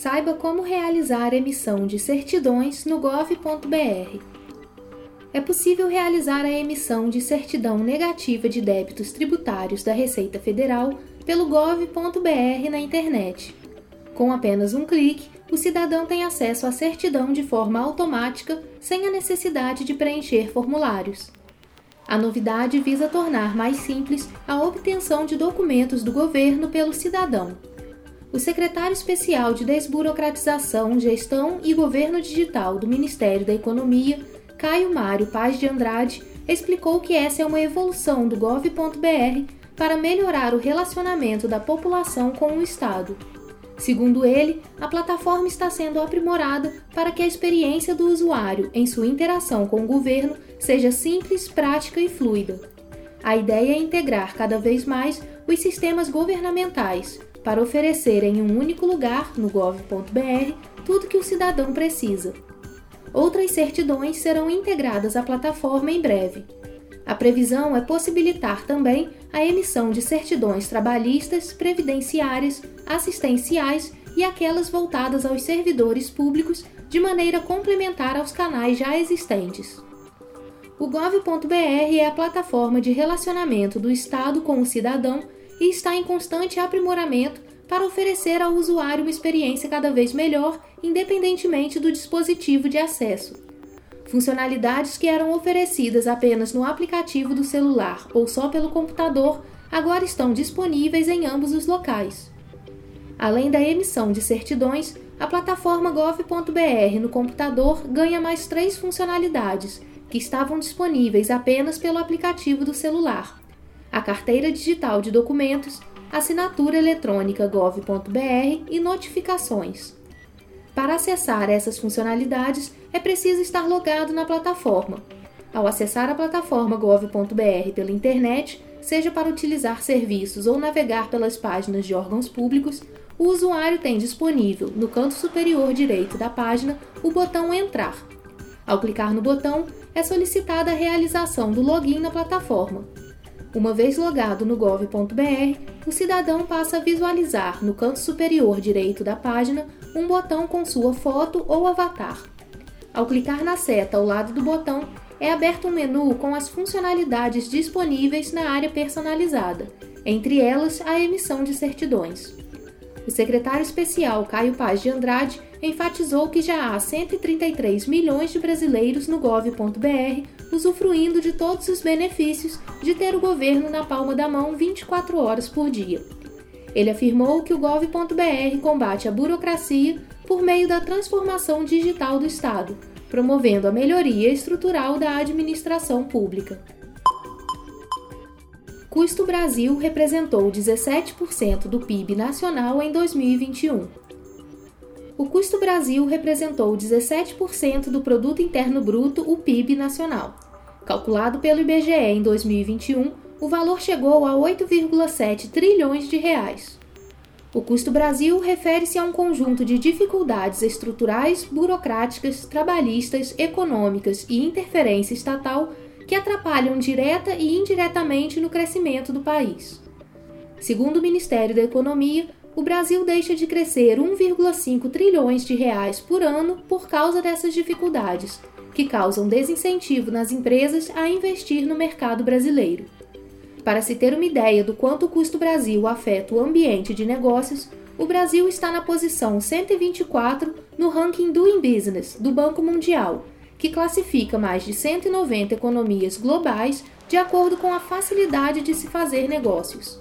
Saiba como realizar emissão de certidões no gov.br. É possível realizar a emissão de certidão negativa de débitos tributários da Receita Federal pelo gov.br na internet. Com apenas um clique, o cidadão tem acesso à certidão de forma automática, sem a necessidade de preencher formulários. A novidade visa tornar mais simples a obtenção de documentos do governo pelo cidadão o secretário especial de Desburocratização, Gestão e Governo Digital do Ministério da Economia, Caio Mário Paz de Andrade, explicou que essa é uma evolução do gov.br para melhorar o relacionamento da população com o Estado. Segundo ele, a plataforma está sendo aprimorada para que a experiência do usuário em sua interação com o governo seja simples, prática e fluida. A ideia é integrar cada vez mais os sistemas governamentais, para oferecer em um único lugar, no gov.br, tudo que o cidadão precisa. Outras certidões serão integradas à plataforma em breve. A previsão é possibilitar também a emissão de certidões trabalhistas, previdenciárias, assistenciais e aquelas voltadas aos servidores públicos de maneira complementar aos canais já existentes. O gov.br é a plataforma de relacionamento do Estado com o cidadão e está em constante aprimoramento para oferecer ao usuário uma experiência cada vez melhor, independentemente do dispositivo de acesso. Funcionalidades que eram oferecidas apenas no aplicativo do celular ou só pelo computador agora estão disponíveis em ambos os locais. Além da emissão de certidões, a plataforma gov.br no computador ganha mais três funcionalidades que estavam disponíveis apenas pelo aplicativo do celular a carteira digital de documentos, assinatura eletrônica gov.br e notificações. Para acessar essas funcionalidades, é preciso estar logado na plataforma. Ao acessar a plataforma gov.br pela internet, seja para utilizar serviços ou navegar pelas páginas de órgãos públicos, o usuário tem disponível, no canto superior direito da página, o botão Entrar. Ao clicar no botão, é solicitada a realização do login na plataforma, uma vez logado no gov.br, o cidadão passa a visualizar no canto superior direito da página um botão com sua foto ou avatar. Ao clicar na seta ao lado do botão, é aberto um menu com as funcionalidades disponíveis na área personalizada, entre elas a emissão de certidões. O secretário especial Caio Paz de Andrade enfatizou que já há 133 milhões de brasileiros no gov.br usufruindo de todos os benefícios de ter o governo na palma da mão 24 horas por dia. Ele afirmou que o gov.br combate a burocracia por meio da transformação digital do Estado, promovendo a melhoria estrutural da administração pública. Custo Brasil representou 17% do PIB nacional em 2021. O custo Brasil representou 17% do produto interno bruto, o PIB nacional. Calculado pelo IBGE em 2021, o valor chegou a 8,7 trilhões de reais. O custo Brasil refere-se a um conjunto de dificuldades estruturais, burocráticas, trabalhistas, econômicas e interferência estatal que atrapalham direta e indiretamente no crescimento do país. Segundo o Ministério da Economia, o Brasil deixa de crescer 1,5 trilhões de reais por ano por causa dessas dificuldades, que causam desincentivo nas empresas a investir no mercado brasileiro. Para se ter uma ideia do quanto o custo Brasil afeta o ambiente de negócios, o Brasil está na posição 124 no ranking Doing Business do Banco Mundial, que classifica mais de 190 economias globais de acordo com a facilidade de se fazer negócios.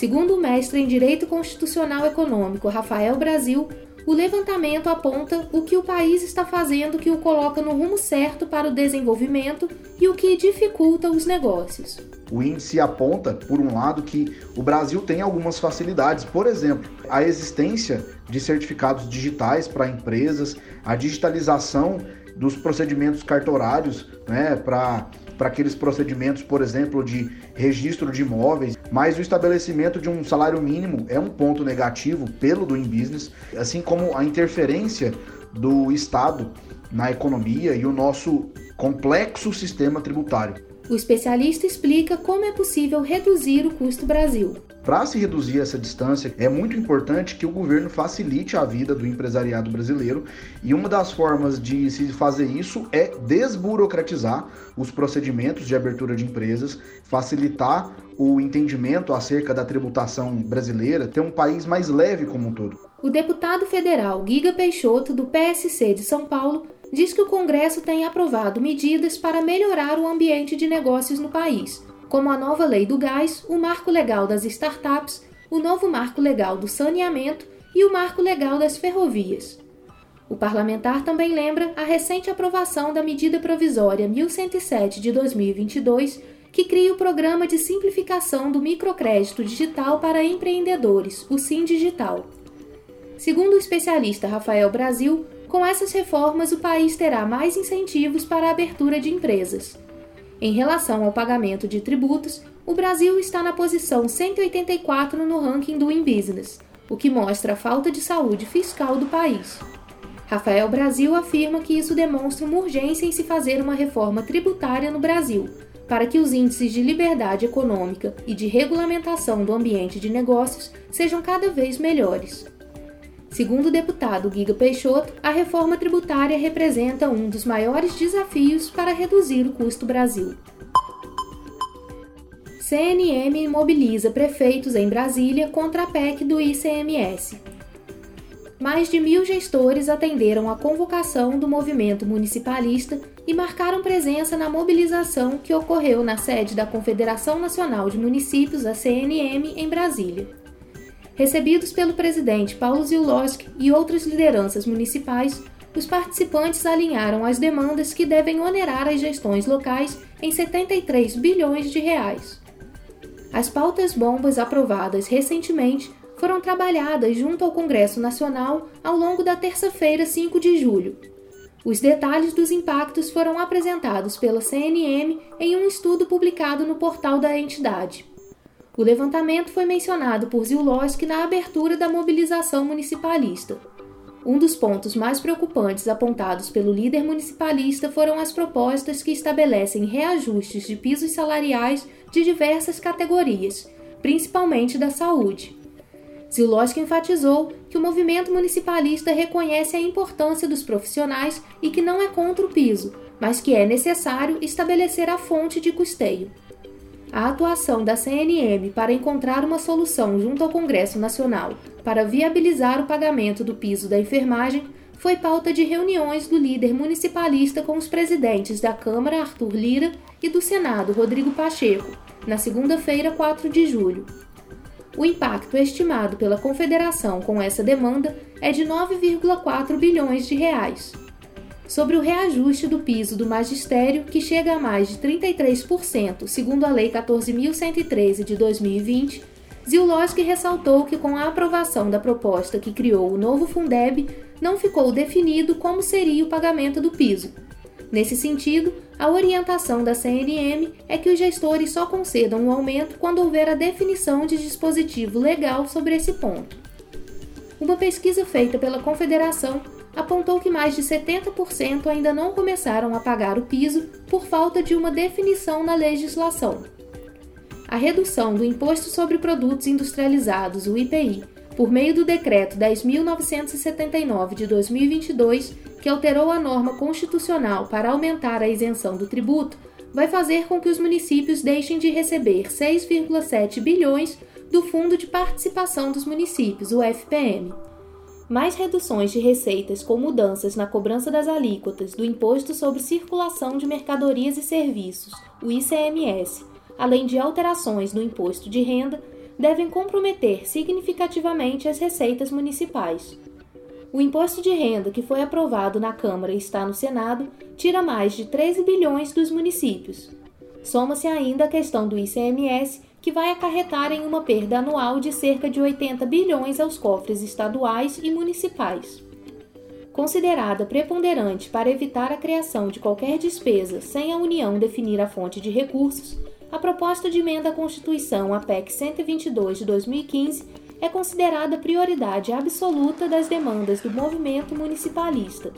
Segundo o mestre em Direito Constitucional Econômico Rafael Brasil, o levantamento aponta o que o país está fazendo que o coloca no rumo certo para o desenvolvimento e o que dificulta os negócios. O índice aponta, por um lado, que o Brasil tem algumas facilidades, por exemplo, a existência de certificados digitais para empresas, a digitalização dos procedimentos cartorários né, para aqueles procedimentos, por exemplo, de registro de imóveis, mas o estabelecimento de um salário mínimo é um ponto negativo pelo Doing Business, assim como a interferência do Estado na economia e o nosso complexo sistema tributário. O especialista explica como é possível reduzir o custo Brasil. Para se reduzir essa distância, é muito importante que o governo facilite a vida do empresariado brasileiro e uma das formas de se fazer isso é desburocratizar os procedimentos de abertura de empresas, facilitar o entendimento acerca da tributação brasileira, ter um país mais leve como um todo. O deputado federal Giga Peixoto, do PSC de São Paulo, diz que o Congresso tem aprovado medidas para melhorar o ambiente de negócios no país, como a nova lei do gás, o marco legal das startups, o novo marco legal do saneamento e o marco legal das ferrovias. O parlamentar também lembra a recente aprovação da medida provisória 1107 de 2022, que cria o Programa de Simplificação do Microcrédito Digital para Empreendedores, o SIM Digital. Segundo o especialista Rafael Brasil, com essas reformas, o país terá mais incentivos para a abertura de empresas. Em relação ao pagamento de tributos, o Brasil está na posição 184 no ranking do InBusiness, o que mostra a falta de saúde fiscal do país. Rafael Brasil afirma que isso demonstra uma urgência em se fazer uma reforma tributária no Brasil, para que os índices de liberdade econômica e de regulamentação do ambiente de negócios sejam cada vez melhores. Segundo o deputado Giga Peixoto, a reforma tributária representa um dos maiores desafios para reduzir o custo Brasil. CNM mobiliza prefeitos em Brasília contra a PEC do ICMS. Mais de mil gestores atenderam a convocação do movimento municipalista e marcaram presença na mobilização que ocorreu na sede da Confederação Nacional de Municípios, a CNM, em Brasília. Recebidos pelo presidente Paulo Zilowski e outras lideranças municipais, os participantes alinharam as demandas que devem onerar as gestões locais em 73 bilhões de reais. As pautas bombas aprovadas recentemente foram trabalhadas junto ao Congresso Nacional ao longo da terça-feira, 5 de julho. Os detalhes dos impactos foram apresentados pela CNM em um estudo publicado no portal da entidade. O levantamento foi mencionado por Zilowski na abertura da mobilização municipalista. Um dos pontos mais preocupantes apontados pelo líder municipalista foram as propostas que estabelecem reajustes de pisos salariais de diversas categorias, principalmente da saúde. Zilowski enfatizou que o movimento municipalista reconhece a importância dos profissionais e que não é contra o piso, mas que é necessário estabelecer a fonte de custeio. A atuação da CNM para encontrar uma solução junto ao Congresso Nacional para viabilizar o pagamento do piso da enfermagem foi pauta de reuniões do líder municipalista com os presidentes da Câmara, Arthur Lira, e do Senado, Rodrigo Pacheco, na segunda-feira, 4 de julho. O impacto estimado pela Confederação com essa demanda é de 9,4 bilhões de reais sobre o reajuste do piso do magistério, que chega a mais de 33%, segundo a Lei 14.113 de 2020, Zilowski ressaltou que com a aprovação da proposta que criou o novo Fundeb, não ficou definido como seria o pagamento do piso. Nesse sentido, a orientação da CNM é que os gestores só concedam um aumento quando houver a definição de dispositivo legal sobre esse ponto. Uma pesquisa feita pela Confederação apontou que mais de 70% ainda não começaram a pagar o piso por falta de uma definição na legislação. A redução do Imposto sobre Produtos Industrializados, o IPI, por meio do Decreto 10.979 de 2022, que alterou a norma constitucional para aumentar a isenção do tributo, vai fazer com que os municípios deixem de receber 6,7 bilhões do Fundo de Participação dos Municípios, o FPM mais reduções de receitas com mudanças na cobrança das alíquotas do Imposto sobre Circulação de Mercadorias e Serviços, o ICMS, além de alterações no imposto de renda, devem comprometer significativamente as receitas municipais. O imposto de renda que foi aprovado na Câmara e está no Senado tira mais de 13 bilhões dos municípios. Soma-se ainda a questão do ICMS, que vai acarretar em uma perda anual de cerca de 80 bilhões aos cofres estaduais e municipais. Considerada preponderante para evitar a criação de qualquer despesa sem a União definir a fonte de recursos, a proposta de emenda à Constituição, a PEC 122 de 2015, é considerada prioridade absoluta das demandas do movimento municipalista.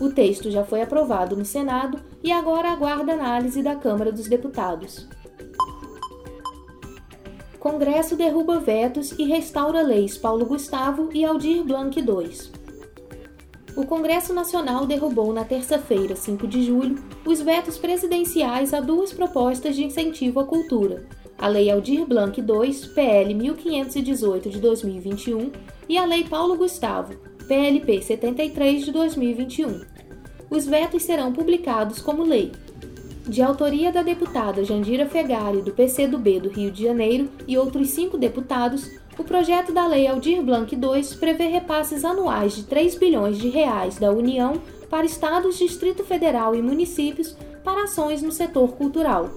O texto já foi aprovado no Senado e agora aguarda análise da Câmara dos Deputados. Congresso derruba vetos e restaura leis Paulo Gustavo e Aldir Blanc II. O Congresso Nacional derrubou na terça-feira, 5 de julho, os vetos presidenciais a duas propostas de incentivo à cultura, a Lei Aldir Blanc II, PL 1518 de 2021, e a Lei Paulo Gustavo, PLP 73 de 2021. Os vetos serão publicados como lei, de autoria da deputada Jandira Fegali, do PCdoB do Rio de Janeiro, e outros cinco deputados, o projeto da Lei Aldir Blanc II prevê repasses anuais de 3 bilhões de reais da União para estados, Distrito Federal e municípios para ações no setor cultural.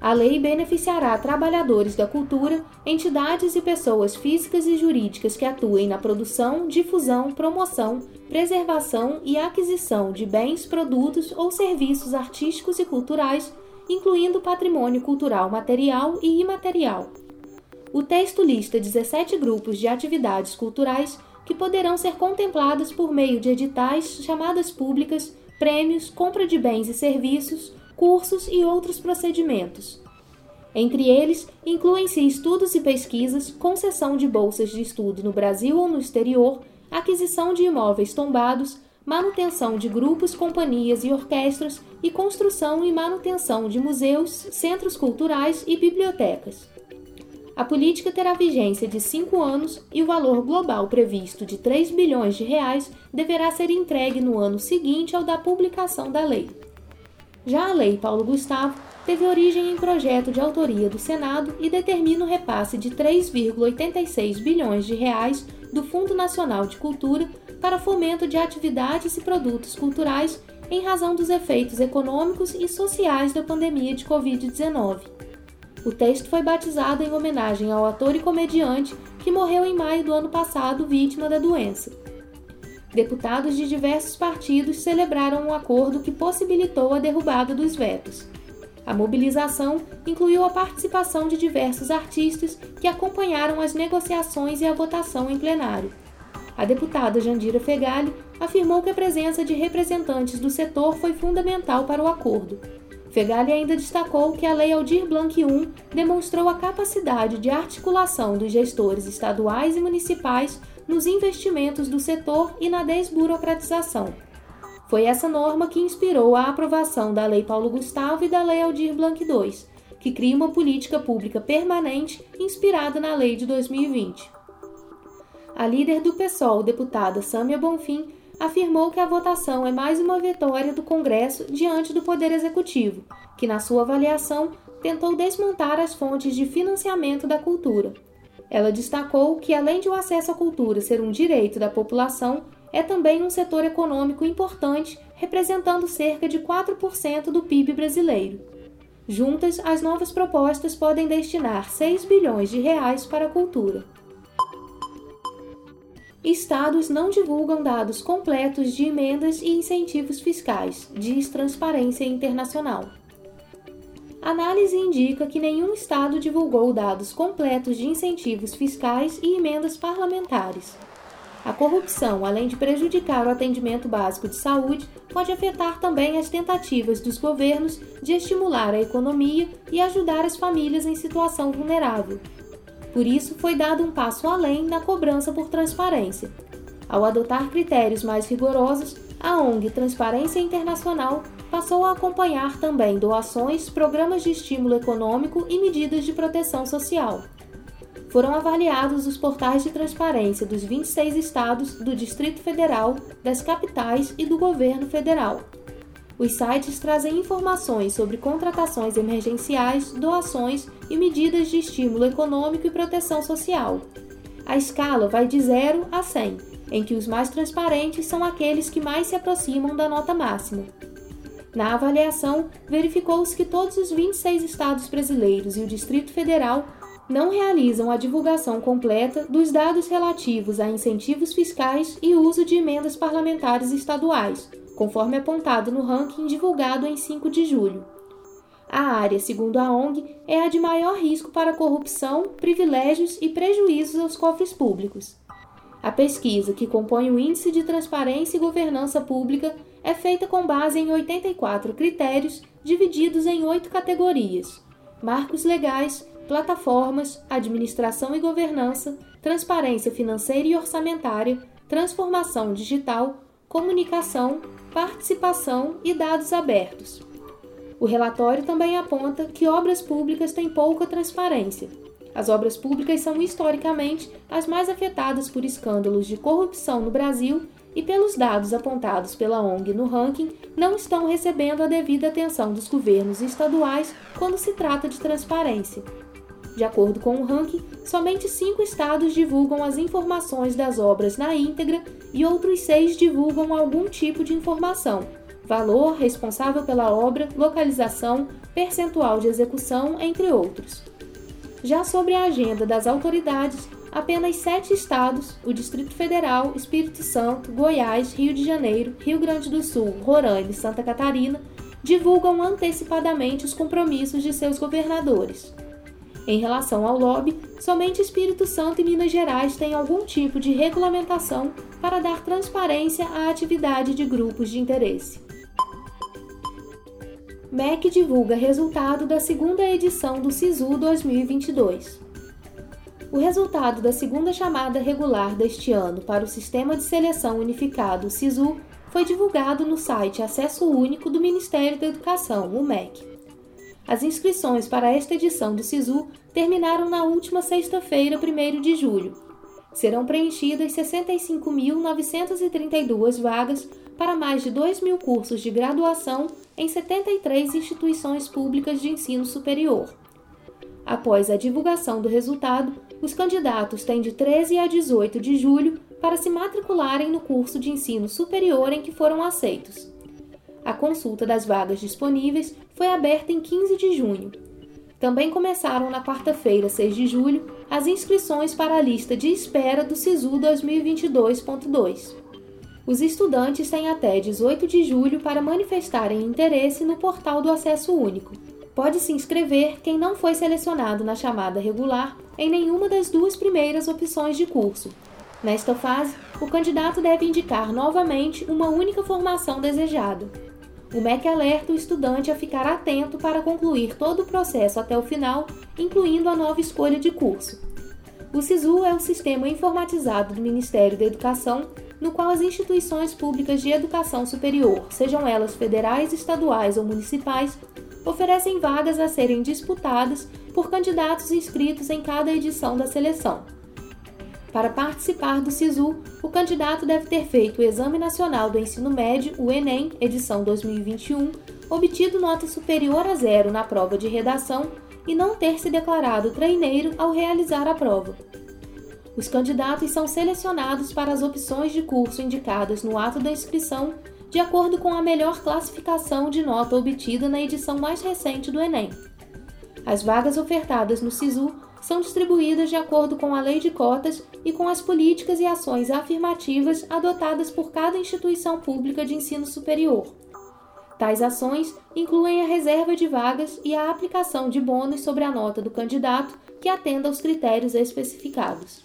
A lei beneficiará trabalhadores da cultura, entidades e pessoas físicas e jurídicas que atuem na produção, difusão, promoção, preservação e aquisição de bens, produtos ou serviços artísticos e culturais, incluindo patrimônio cultural material e imaterial. O texto lista 17 grupos de atividades culturais que poderão ser contempladas por meio de editais, chamadas públicas, prêmios, compra de bens e serviços, cursos e outros procedimentos. Entre eles, incluem-se estudos e pesquisas, concessão de bolsas de estudo no Brasil ou no exterior, aquisição de imóveis tombados, manutenção de grupos, companhias e orquestras e construção e manutenção de museus, centros culturais e bibliotecas. A política terá vigência de cinco anos e o valor global previsto de 3 bilhões de reais deverá ser entregue no ano seguinte ao da publicação da lei. Já a Lei Paulo Gustavo teve origem em projeto de autoria do Senado e determina o repasse de 3,86 bilhões de reais do Fundo Nacional de Cultura para fomento de atividades e produtos culturais em razão dos efeitos econômicos e sociais da pandemia de Covid-19. O texto foi batizado em homenagem ao ator e comediante que morreu em maio do ano passado vítima da doença. Deputados de diversos partidos celebraram um acordo que possibilitou a derrubada dos vetos. A mobilização incluiu a participação de diversos artistas que acompanharam as negociações e a votação em plenário. A deputada Jandira Fegali afirmou que a presença de representantes do setor foi fundamental para o acordo. Fegali ainda destacou que a Lei Aldir Blanc I demonstrou a capacidade de articulação dos gestores estaduais e municipais nos investimentos do setor e na desburocratização. Foi essa norma que inspirou a aprovação da Lei Paulo Gustavo e da Lei Aldir Blanc II, que cria uma política pública permanente inspirada na Lei de 2020. A líder do PSOL, deputada Sâmia Bonfim, afirmou que a votação é mais uma vitória do Congresso diante do Poder Executivo, que, na sua avaliação, tentou desmontar as fontes de financiamento da cultura. Ela destacou que, além de o acesso à cultura ser um direito da população, é também um setor econômico importante, representando cerca de 4% do PIB brasileiro. Juntas, as novas propostas podem destinar 6 bilhões de reais para a cultura. Estados não divulgam dados completos de emendas e incentivos fiscais, diz Transparência Internacional. Análise indica que nenhum estado divulgou dados completos de incentivos fiscais e emendas parlamentares. A corrupção, além de prejudicar o atendimento básico de saúde, pode afetar também as tentativas dos governos de estimular a economia e ajudar as famílias em situação vulnerável. Por isso, foi dado um passo além na cobrança por transparência. Ao adotar critérios mais rigorosos, a ONG Transparência Internacional passou a acompanhar também doações, programas de estímulo econômico e medidas de proteção social foram avaliados os portais de transparência dos 26 estados, do Distrito Federal, das capitais e do governo federal. Os sites trazem informações sobre contratações emergenciais, doações e medidas de estímulo econômico e proteção social. A escala vai de 0 a 100 em que os mais transparentes são aqueles que mais se aproximam da nota máxima. Na avaliação, verificou-se que todos os 26 estados brasileiros e o Distrito Federal não realizam a divulgação completa dos dados relativos a incentivos fiscais e uso de emendas parlamentares estaduais, conforme apontado no ranking divulgado em 5 de julho. A área, segundo a ONG, é a de maior risco para corrupção, privilégios e prejuízos aos cofres públicos. A pesquisa, que compõe o Índice de Transparência e Governança Pública, é feita com base em 84 critérios divididos em oito categorias: marcos legais, plataformas, administração e governança, transparência financeira e orçamentária, transformação digital, comunicação, participação e dados abertos. O relatório também aponta que obras públicas têm pouca transparência. As obras públicas são historicamente as mais afetadas por escândalos de corrupção no Brasil e, pelos dados apontados pela ONG no ranking, não estão recebendo a devida atenção dos governos estaduais quando se trata de transparência. De acordo com o ranking, somente cinco estados divulgam as informações das obras na íntegra e outros seis divulgam algum tipo de informação, valor, responsável pela obra, localização, percentual de execução, entre outros. Já sobre a agenda das autoridades, apenas sete estados, o Distrito Federal, Espírito Santo, Goiás, Rio de Janeiro, Rio Grande do Sul, Roraima e Santa Catarina, divulgam antecipadamente os compromissos de seus governadores. Em relação ao lobby, somente Espírito Santo e Minas Gerais têm algum tipo de regulamentação para dar transparência à atividade de grupos de interesse. MEC divulga resultado da segunda edição do SISU 2022. O resultado da segunda chamada regular deste ano para o Sistema de Seleção Unificado SISU foi divulgado no site Acesso Único do Ministério da Educação, o MEC. As inscrições para esta edição do SISU terminaram na última sexta-feira, 1 de julho. Serão preenchidas 65.932 vagas para mais de 2 mil cursos de graduação em 73 instituições públicas de ensino superior. Após a divulgação do resultado, os candidatos têm de 13 a 18 de julho para se matricularem no curso de ensino superior em que foram aceitos. A consulta das vagas disponíveis foi aberta em 15 de junho. Também começaram na quarta-feira, 6 de julho, as inscrições para a lista de espera do SISU 2022.2. Os estudantes têm até 18 de julho para manifestarem interesse no portal do Acesso Único. Pode se inscrever quem não foi selecionado na chamada regular em nenhuma das duas primeiras opções de curso. Nesta fase, o candidato deve indicar novamente uma única formação desejada. O MEC alerta o estudante a ficar atento para concluir todo o processo até o final, incluindo a nova escolha de curso. O SISU é o sistema informatizado do Ministério da Educação, no qual as instituições públicas de educação superior, sejam elas federais, estaduais ou municipais, oferecem vagas a serem disputadas por candidatos inscritos em cada edição da seleção. Para participar do SISU, o candidato deve ter feito o Exame Nacional do Ensino Médio, o Enem, edição 2021, obtido nota superior a zero na prova de redação e não ter se declarado treineiro ao realizar a prova. Os candidatos são selecionados para as opções de curso indicadas no ato da inscrição, de acordo com a melhor classificação de nota obtida na edição mais recente do Enem. As vagas ofertadas no SISU são distribuídas de acordo com a lei de cotas e com as políticas e ações afirmativas adotadas por cada instituição pública de ensino superior. Tais ações incluem a reserva de vagas e a aplicação de bônus sobre a nota do candidato que atenda aos critérios especificados.